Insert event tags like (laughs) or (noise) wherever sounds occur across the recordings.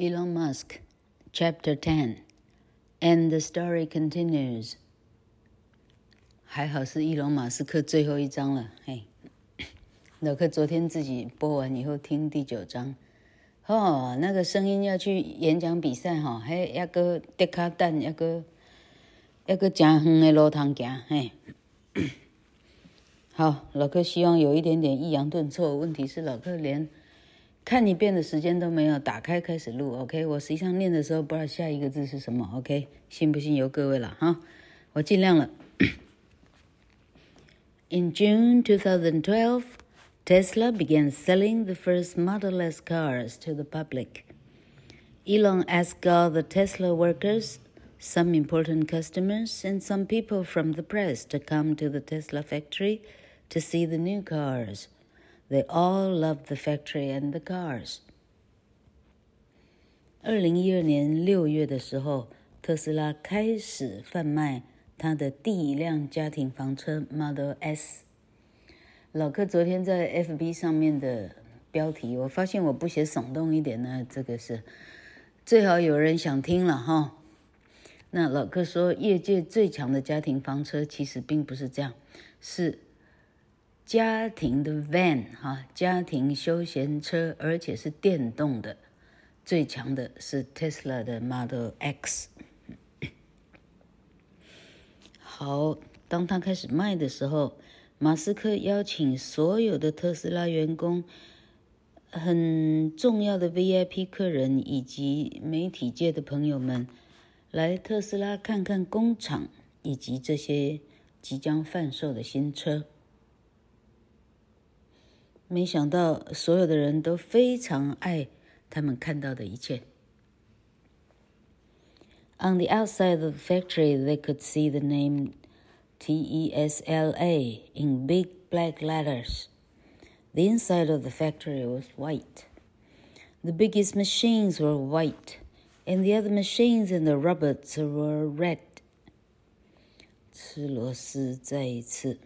Elon Musk, Chapter Ten, and the story continues. 还好是伊隆马斯克最后一章了，嘿。老克昨天自己播完以后听第九章，哦，那个声音要去演讲比赛哈，还要个跌卡蛋，要个要个真远的路通行，嘿。好，老克希望有一点点抑扬顿挫，问题是老克连。看一遍的时间都没有，打开开始录，OK。我实际上念的时候不知道下一个字是什么，OK。信不信由各位了哈，我尽量了。In June (coughs) 2012, Tesla began selling the first Model S cars to the public. Elon asked all the Tesla workers, some important customers, and some people from the press to come to the Tesla factory to see the new cars. They all love the factory and the cars. 二零一二年六月的时候，特斯拉开始贩卖它的第一辆家庭房车 Model S。老克昨天在 FB 上面的标题，我发现我不写耸动一点呢，这个是最好有人想听了哈。那老克说，业界最强的家庭房车其实并不是这样，是。家庭的 van 哈，家庭休闲车，而且是电动的，最强的是 Tesla 的 Model X。好，当他开始卖的时候，马斯克邀请所有的特斯拉员工、很重要的 VIP 客人以及媒体界的朋友们来特斯拉看看工厂以及这些即将贩售的新车。没想到，所有的人都非常爱他们看到的一切。On the outside of the factory, they could see the name T-E-S-L-A in big black letters. The inside of the factory was white. The biggest machines were white, and the other machines and the robots were red. 吃螺丝，再一次。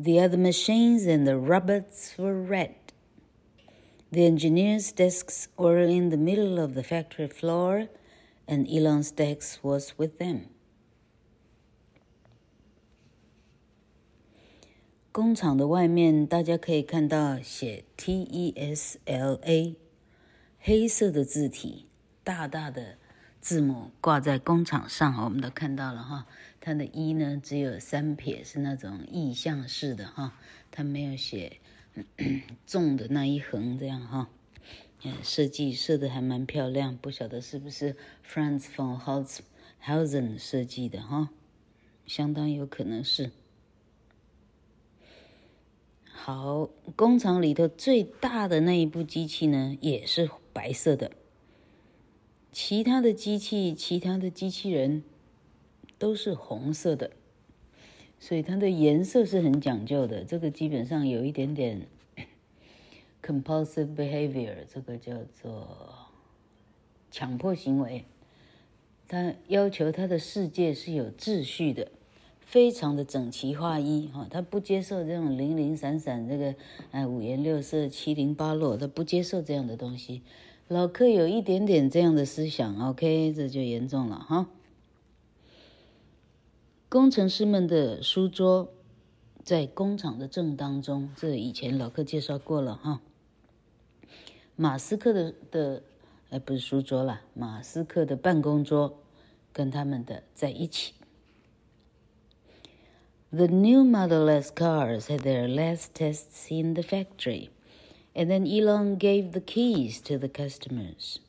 The other machines and the robots were red. The engineers' desks were in the middle of the factory floor, and Elon's desk was with them. 工厂的外面，大家可以看到写 T-E-S-L-A，黑色的字体，大大的。字母挂在工厂上，我们都看到了哈。 它的“一”呢，只有三撇，是那种意象式的哈，它没有写重的那一横这样哈。设计设的还蛮漂亮，不晓得是不是 Franz von Holzhausen 设计的哈，相当有可能是。好，工厂里头最大的那一部机器呢，也是白色的。其他的机器、其他的机器人都是红色的，所以它的颜色是很讲究的。这个基本上有一点点 compulsive behavior，这个叫做强迫行为。他要求他的世界是有秩序的，非常的整齐划一哈，他不接受这种零零散散、这个哎五颜六色、七零八落，他不接受这样的东西。老克有一点点这样的思想，OK，这就严重了哈。工程师们的书桌在工厂的正当中，这以前老客介绍过了哈。马斯克的的，哎，不是书桌了，马斯克的办公桌跟他们的在一起。The new Model S cars had their last tests in the factory. And then Elon gave the keys to the customers.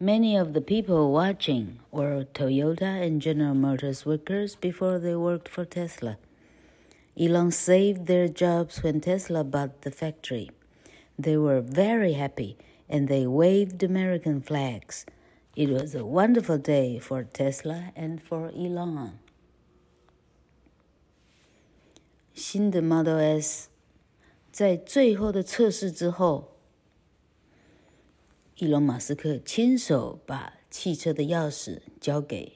Many of the people watching were Toyota and General Motors workers before they worked for Tesla. Elon saved their jobs when Tesla bought the factory. They were very happy and they waved American flags. It was a wonderful day for Tesla and for Elon. 新的 Model S 在最后的测试之后， 伊隆·马斯克亲手把汽车的钥匙交给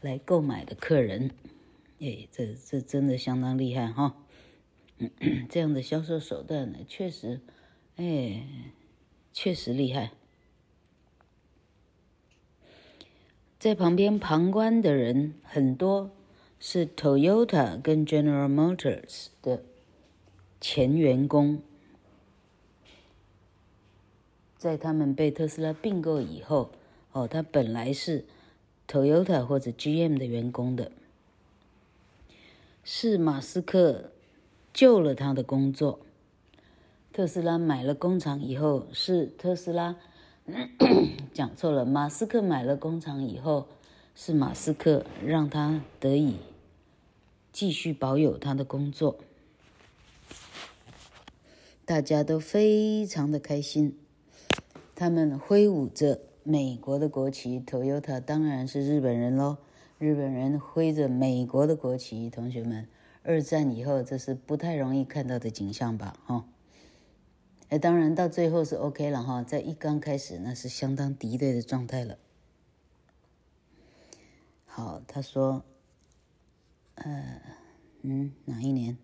来购买的客人，哎，这这真的相当厉害哈！(clears throat) 这样的销售手段呢，确实，哎，确实厉害。在旁边旁观的人很多，是 Toyota 跟 General Motors 的前员工。在他们被特斯拉并购以后，哦，他本来是 Toyota 或者 GM 的员工的，是马斯克救了他的工作。特斯拉买了工厂以后，是特斯拉 (coughs) 讲错了，马斯克买了工厂以后，是马斯克让他得以继续保有他的工作，大家都非常的开心。他们挥舞着美国的国旗，Toyota 当然是日本人喽。日本人挥着美国的国旗，同学们，二战以后这是不太容易看到的景象吧？哈，哎，当然到最后是 OK 了哈，在一刚开始那是相当敌对的状态了。好，他说，呃，嗯，哪一年？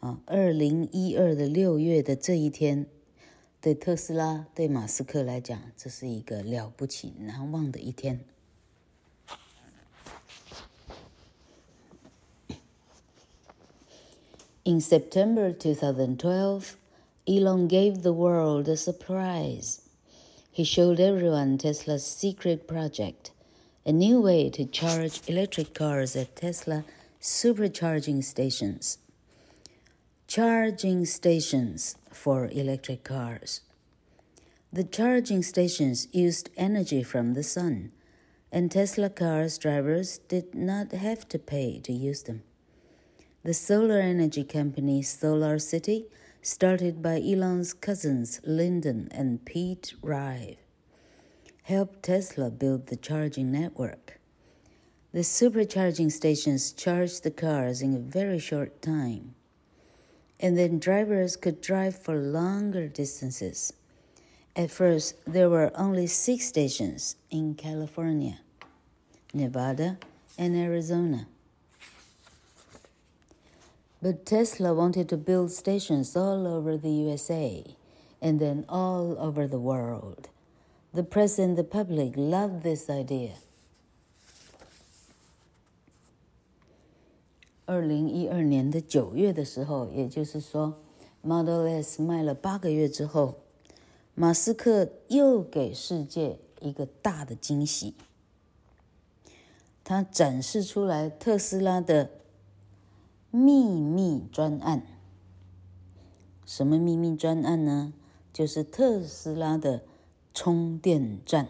啊，二零一二的六月的这一天。对特斯拉，对马斯克来讲，这是一个了不起、难忘的一天。In September 2012, Elon gave the world a surprise. He showed everyone Tesla's secret project, a new way to charge electric cars at Tesla supercharging stations. Charging stations for electric cars. The charging stations used energy from the sun, and Tesla cars drivers did not have to pay to use them. The solar energy company Solar City, started by Elon's cousins Lyndon and Pete Rive, helped Tesla build the charging network. The supercharging stations charged the cars in a very short time and then drivers could drive for longer distances. At first, there were only six stations in California, Nevada, and Arizona. But Tesla wanted to build stations all over the USA and then all over the world. The press and the public loved this idea. 二零一二年的九月的时候，也就是说，Model S 卖了八个月之后，马斯克又给世界一个大的惊喜。他展示出来特斯拉的秘密专案。什么秘密专案呢？就是特斯拉的充电站。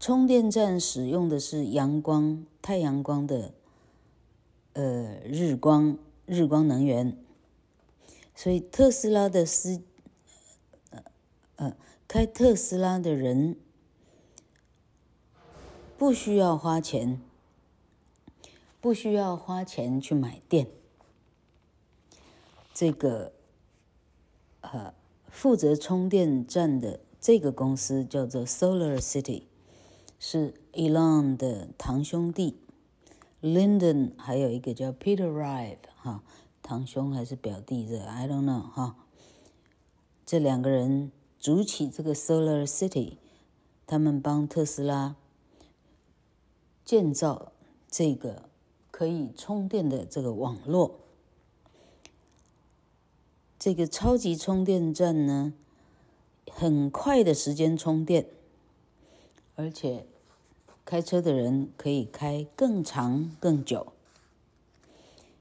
充电站使用的是阳光、太阳光的，呃，日光、日光能源，所以特斯拉的司，呃，开特斯拉的人不需要花钱，不需要花钱去买电。这个，呃，负责充电站的这个公司叫做 SolarCity。是 Elon 的堂兄弟，Linden，还有一个叫 Peter Rive 哈，堂兄还是表弟这 I don't know 哈。这两个人组起这个 Solar City，他们帮特斯拉建造这个可以充电的这个网络。这个超级充电站呢，很快的时间充电。而且，开车的人可以开更长更久。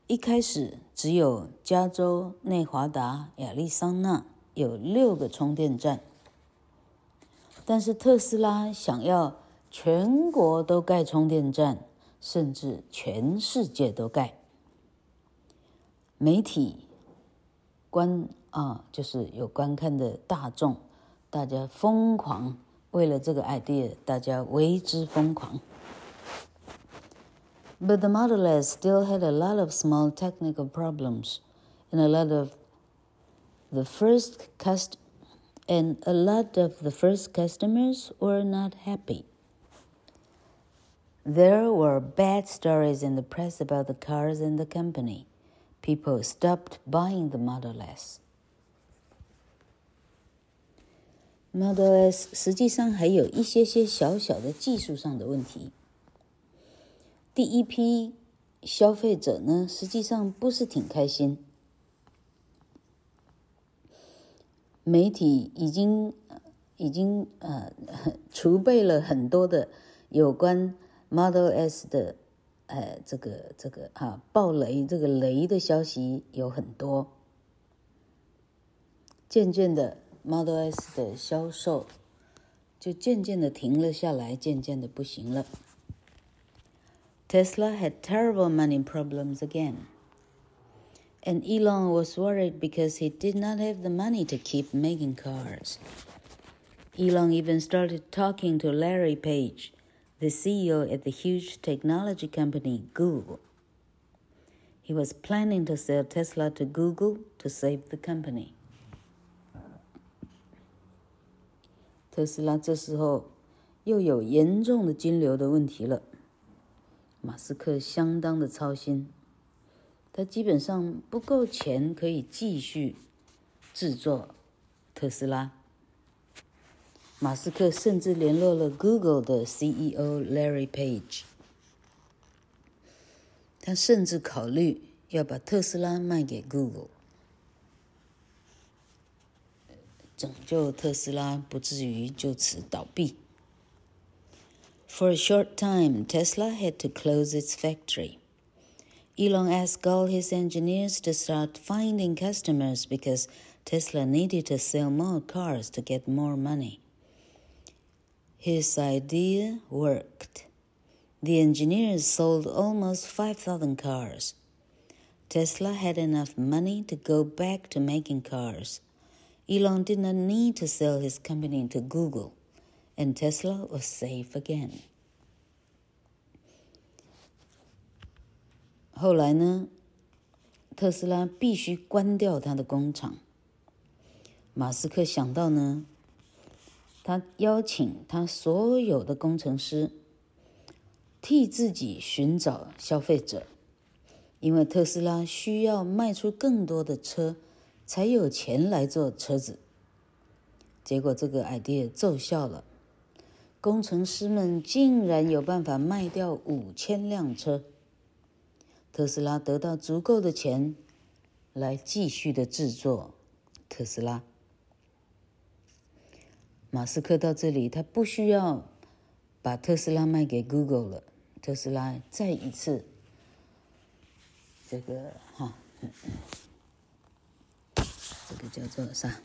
一开始只有加州、内华达、亚利桑那有六个充电站，但是特斯拉想要全国都盖充电站，甚至全世界都盖。媒体观啊，就是有观看的大众，大家疯狂。为了这个 idea，大家为之疯狂。But the Model S still had a lot of small technical problems, and a lot of the first cust and a lot of the first customers were not happy. There were bad stories in the press about the cars and the company. People stopped buying the Model S. Model S 实际上还有一些些小小的技术上的问题。第一批消费者呢，实际上不是挺开心。媒体已经已经呃 (laughs) 储备了很多的有关 Model S 的呃这个这个啊爆雷这个雷的消息有很多，渐渐的 Model S 的销售就渐渐的停了下来，渐渐的不行了。Tesla had terrible money problems again. And Elon was worried because he did not have the money to keep making cars. Elon even started talking to Larry Page, the CEO at the huge technology company Google. He was planning to sell Tesla to Google to save the company. 特斯拉这时候又有严重的金流的问题了。马斯克相当的操心，他基本上不够钱可以继续制作特斯拉。马斯克甚至联络了 Google 的 CEO Larry Page，他甚至考虑要把特斯拉卖给 Google，拯救特斯拉不至于就此倒闭。For a short time, Tesla had to close its factory. Elon asked all his engineers to start finding customers because Tesla needed to sell more cars to get more money. His idea worked. The engineers sold almost 5,000 cars. Tesla had enough money to go back to making cars. Elon did not need to sell his company to Google and Tesla was safe again. 后来呢，特斯拉必须关掉他的工厂。马斯克想到呢，他邀请他所有的工程师替自己寻找消费者，因为特斯拉需要卖出更多的车，才有钱来做车子。结果这个 idea 奏效了。工程师们竟然有办法卖掉五千辆车，特斯拉得到足够的钱来继续的制作特斯拉。马斯克到这里，他不需要把特斯拉卖给 Google 了。特斯拉再一次，这个哈，这个叫做啥？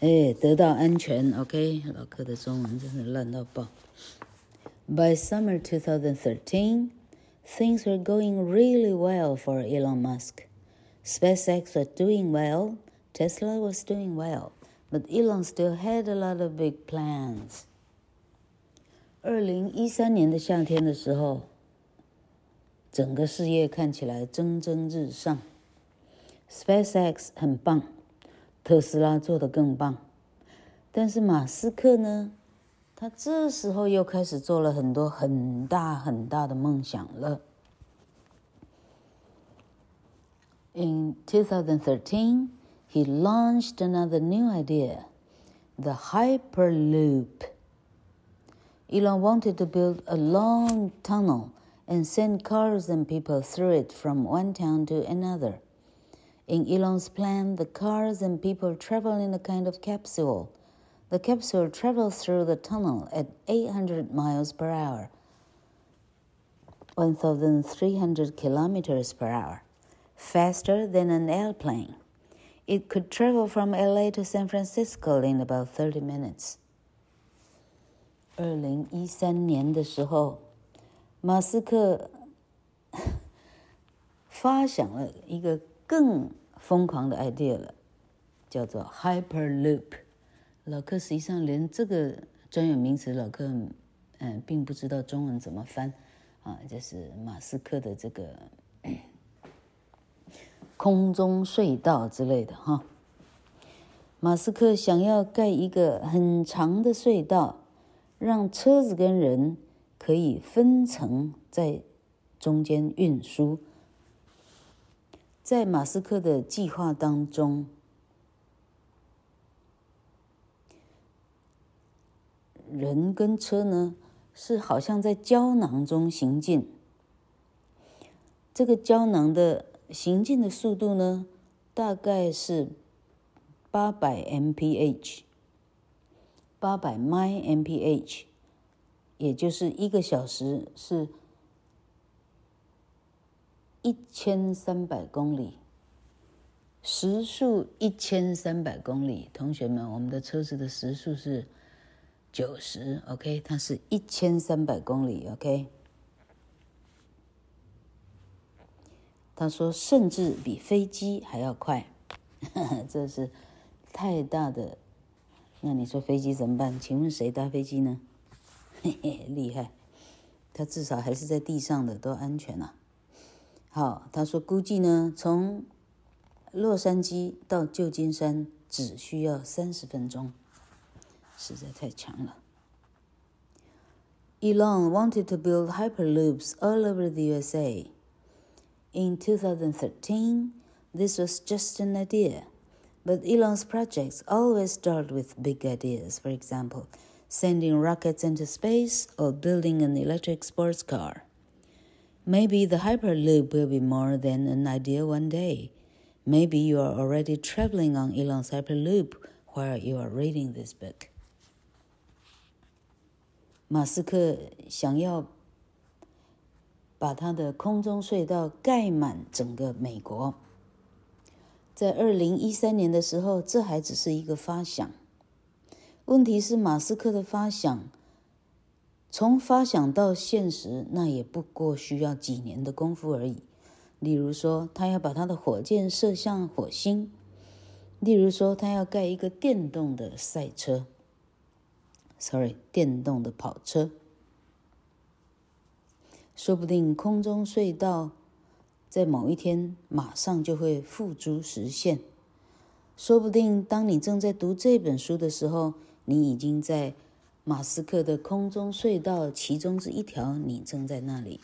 哎，得到安全，OK。老柯的中文真是烂到爆。By summer 2013, things were going really well for Elon Musk. SpaceX was doing well, Tesla was doing well, but Elon still had a lot of big plans. 二零一三年的夏天的时候，整个事业看起来蒸蒸日上 ，SpaceX 很棒。特斯拉做得更棒，但是马斯克呢？他这时候又开始做了很多很大很大的梦想了。In 2013, he launched another new idea, the Hyperloop. Elon wanted to build a long tunnel and send cars and people through it from one town to another. In Elon's plan, the cars and people travel in a kind of capsule. The capsule travels through the tunnel at 800 miles per hour, 1,300 kilometers per hour, faster than an airplane. It could travel from LA to San Francisco in about 30 minutes. 二零一三年的时候，马斯克发想了一个。 (laughs) 更疯狂的 idea 了，叫做 Hyperloop。老柯实际上连这个专有名词，老柯嗯并不知道中文怎么翻啊，就是马斯克的这个空中隧道之类的哈。马斯克想要盖一个很长的隧道，让车子跟人可以分层在中间运输。在马斯克的计划当中，人跟车呢是好像在胶囊中行进。这个胶囊的行进的速度呢，大概是八百 mph，八百 mph，也就是一个小时是一千三百公里，时速一千三百公里。同学们，我们的车子的时速是九十，OK，它是一千三百公里，OK。他说：“甚至比飞机还要快，这是太大的。那你说飞机怎么办？请问谁搭飞机呢？嘿嘿，厉害，他至少还是在地上的，都安全啊。好，他说估计呢，从洛杉矶到旧金山只需要三十分钟，实在太强了。Elon wanted to build hyperloops all over the USA。” In 2013, this was just an idea, but Elon's projects always start with big ideas. For example, sending rockets into space or building an electric sports car. Maybe the Hyperloop will be more than an idea one day. Maybe you are already traveling on Elon's Hyperloop while you are reading this book. 马斯克想要把他的空中隧道盖满整个美国。在二零一三年的时候，这还只是一个发想。问题是，马斯克的发想， 从发想到现实，那也不过需要几年的功夫而已。例如说，他要把他的火箭射向火星；例如说，他要盖一个电动的赛车，sorry，电动的跑车。说不定空中隧道在某一天马上就会付诸实现。说不定当你正在读这本书的时候，你已经在马斯克的空中隧道其中之一条，你正在那里，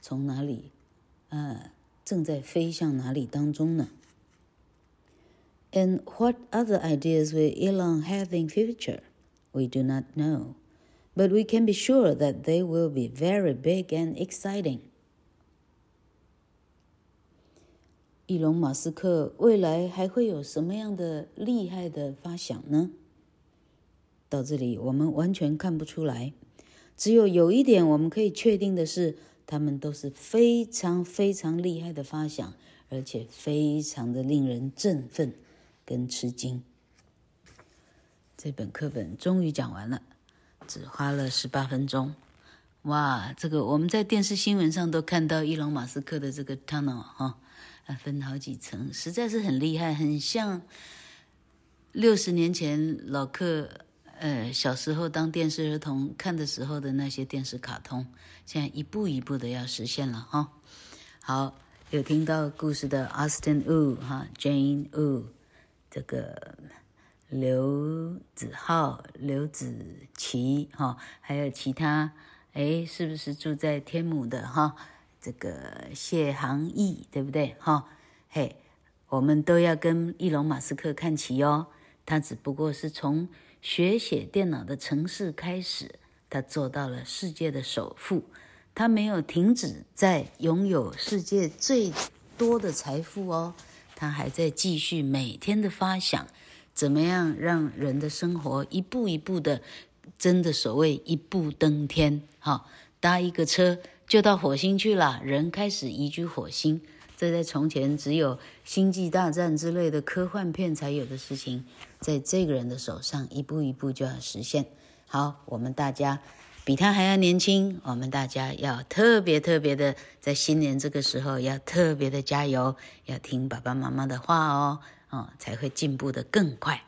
从哪里，呃，正在飞向哪里当中呢？And what other ideas will Elon have in future? We do not know. But we can be sure that they will be very big and exciting. 伊隆马斯克未来还会有什么样的厉害的发想呢？ 到这里我们完全看不出来，只有有一点我们可以确定的是，他们都是非常非常厉害的发想，而且非常的令人振奋跟吃惊。这本课本终于讲完了。只花了十八分钟，哇！这个我们在电视新闻上都看到伊隆马斯克的这个 tunnel 哈，分好几层，实在是很厉害，很像六十年前老克呃小时候当电视儿童看的时候的那些电视卡通，现在一步一步的要实现了哈。好，有听到故事的 Austin Wu 哈，Jane Wu 这个。刘子浩、刘子琪，哈，还有其他，哎，是不是住在天母的哈？这个谢航义，对不对？哈，嘿，我们都要跟伊隆马斯克看齐哦。他只不过是从学写电脑的城市开始，他做到了世界的首富，他没有停止在拥有世界最多的财富哦，他还在继续每天的发想。怎么样让人的生活一步一步的，真的所谓一步登天？哈，搭一个车就到火星去了，人开始移居火星。这在从前只有星际大战之类的科幻片才有的事情，在这个人的手上一步一步就要实现。好，我们大家比他还要年轻，我们大家要特别特别的，在新年这个时候要特别的加油，要听爸爸妈妈的话哦。哦，才会进步的更快。